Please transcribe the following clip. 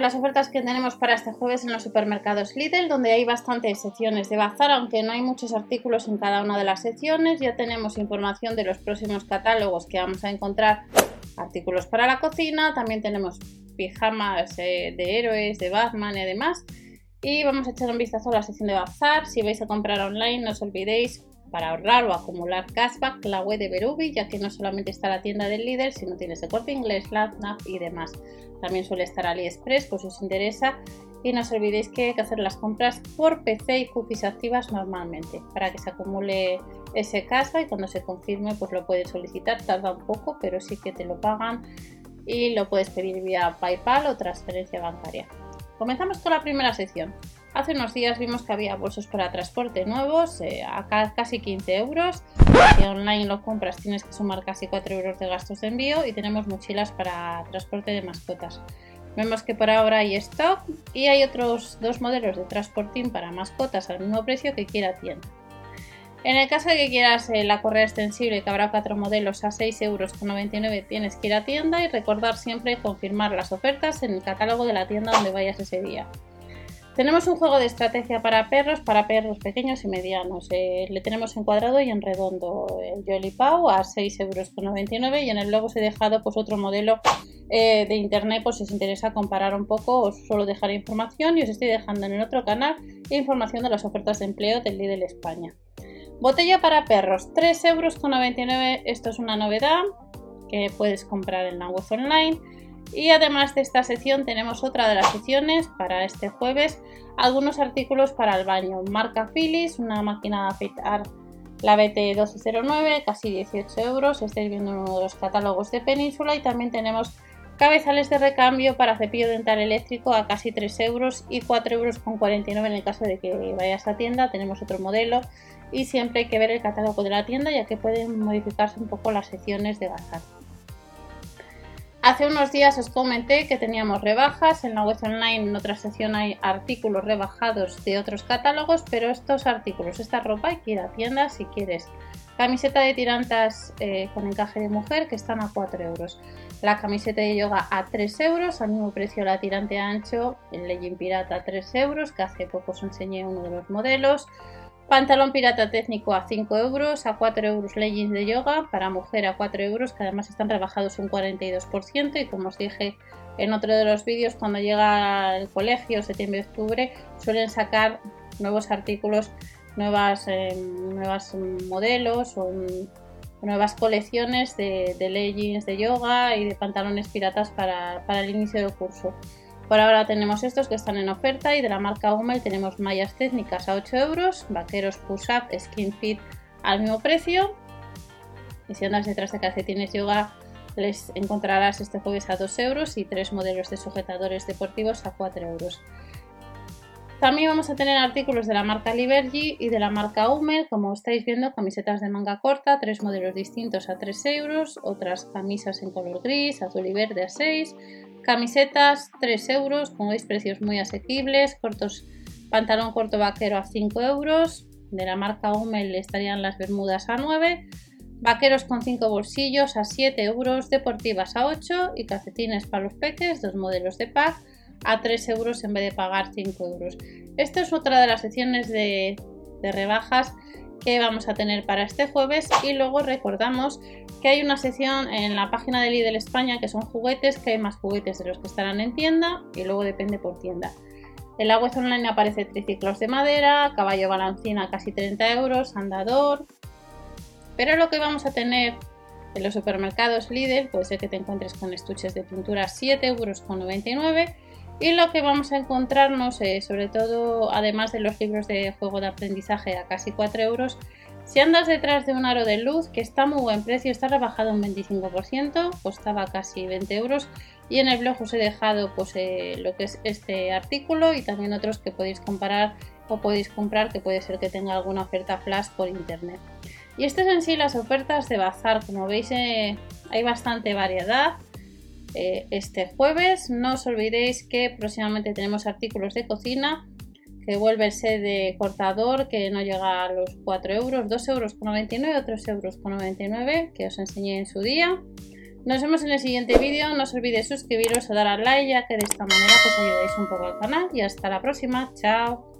las ofertas que tenemos para este jueves en los supermercados Lidl, donde hay bastantes secciones de bazar, aunque no hay muchos artículos en cada una de las secciones. Ya tenemos información de los próximos catálogos que vamos a encontrar, artículos para la cocina, también tenemos pijamas eh, de héroes, de Batman y demás. Y vamos a echar un vistazo a la sección de bazar. Si vais a comprar online, no os olvidéis para ahorrar o acumular cashback la web de Berubi, ya que no solamente está la tienda del líder, sino tienes el corte inglés, LabNav y demás. También suele estar AliExpress, pues si os interesa. Y no os olvidéis que hay que hacer las compras por PC y cookies activas normalmente, para que se acumule ese cashback y cuando se confirme, pues lo puedes solicitar. Tarda un poco, pero sí que te lo pagan y lo puedes pedir vía PayPal o transferencia bancaria. Comenzamos con la primera sección. Hace unos días vimos que había bolsos para transporte nuevos eh, a casi 15 euros. Si online lo compras tienes que sumar casi 4 euros de gastos de envío y tenemos mochilas para transporte de mascotas. Vemos que por ahora hay stock y hay otros dos modelos de transporting para mascotas al mismo precio que quiera tienda. En el caso de que quieras eh, la correa extensible, que habrá cuatro modelos a 6,99 euros, tienes que ir a tienda y recordar siempre confirmar las ofertas en el catálogo de la tienda donde vayas ese día. Tenemos un juego de estrategia para perros, para perros pequeños y medianos. Eh, le tenemos en cuadrado y en redondo el Jolly Pau a 6,99 euros y en el logo os he dejado pues, otro modelo eh, de internet por si os interesa comparar un poco. Os suelo dejar información y os estoy dejando en el otro canal información de las ofertas de empleo del Lidl España. Botella para perros, 3,99 euros. Esto es una novedad que puedes comprar en la web online. Y además de esta sección tenemos otra de las secciones para este jueves, algunos artículos para el baño. Marca Philips, una máquina de afeitar la BT1209, casi 18 euros. Estáis viendo uno de los catálogos de Península y también tenemos cabezales de recambio para cepillo dental eléctrico a casi 3 euros y 4 euros con 49 en el caso de que vayas a tienda. Tenemos otro modelo y siempre hay que ver el catálogo de la tienda ya que pueden modificarse un poco las secciones de bazar. Hace unos días os comenté que teníamos rebajas, en la web online en otra sección hay artículos rebajados de otros catálogos, pero estos artículos, esta ropa hay que ir a tienda si quieres. Camiseta de tirantas eh, con encaje de mujer que están a 4 euros. La camiseta de yoga a 3 euros, al mismo precio la tirante ancho, el legging pirata a 3 euros, que hace poco os enseñé uno de los modelos. Pantalón pirata técnico a 5 euros, a 4 euros leggings de yoga, para mujer a 4 euros, que además están rebajados un 42%. Y como os dije en otro de los vídeos, cuando llega el colegio, septiembre-octubre, suelen sacar nuevos artículos, nuevas, eh, nuevas modelos o nuevas colecciones de, de, leggings de yoga y de pantalones piratas para, para el inicio del curso. Por ahora tenemos estos que están en oferta y de la marca Hummel tenemos mallas técnicas a 8 euros, vaqueros push-up, skin fit al mismo precio. Y si andas detrás de calcetines yoga, les encontrarás este jueves a 2 euros y tres modelos de sujetadores deportivos a 4 euros. También vamos a tener artículos de la marca Libergy y de la marca Hummel, como estáis viendo, camisetas de manga corta, tres modelos distintos a 3 euros, otras camisas en color gris, azul y verde a 6, Camisetas 3 euros, como veis precios muy asequibles, cortos, pantalón corto vaquero a 5 euros, de la marca Hummel estarían las bermudas a 9, vaqueros con 5 bolsillos a 7 euros, deportivas a 8 y calcetines para los peques, dos modelos de pack a 3 euros en vez de pagar 5 euros. Esta es otra de las secciones de, de rebajas que vamos a tener para este jueves y luego recordamos que hay una sección en la página de Lidl España que son juguetes, que hay más juguetes de los que estarán en tienda y luego depende por tienda. En la web online aparece triciclos de madera, caballo balancina casi 30 euros, andador. Pero lo que vamos a tener en los supermercados Lidl puede ser que te encuentres con estuches de pintura 7 euros con 99 y lo que vamos a encontrarnos, eh, sobre todo además de los libros de juego de aprendizaje a casi 4 euros, si andas detrás de un aro de luz que está muy buen precio, está rebajado un 25%, costaba casi 20 euros y en el blog os he dejado pues, eh, lo que es este artículo y también otros que podéis comparar o podéis comprar que puede ser que tenga alguna oferta flash por internet. Y estas en sí las ofertas de bazar, como veis eh, hay bastante variedad. Eh, este jueves no os olvidéis que próximamente tenemos artículos de cocina que vuelve el set de cortador que no llega a los 4 euros, 2 euros con 99 o 3 euros con 99 que os enseñé en su día. Nos vemos en el siguiente vídeo, no os olvidéis suscribiros o dar al like ya que de esta manera pues ayudáis un poco al canal y hasta la próxima, chao.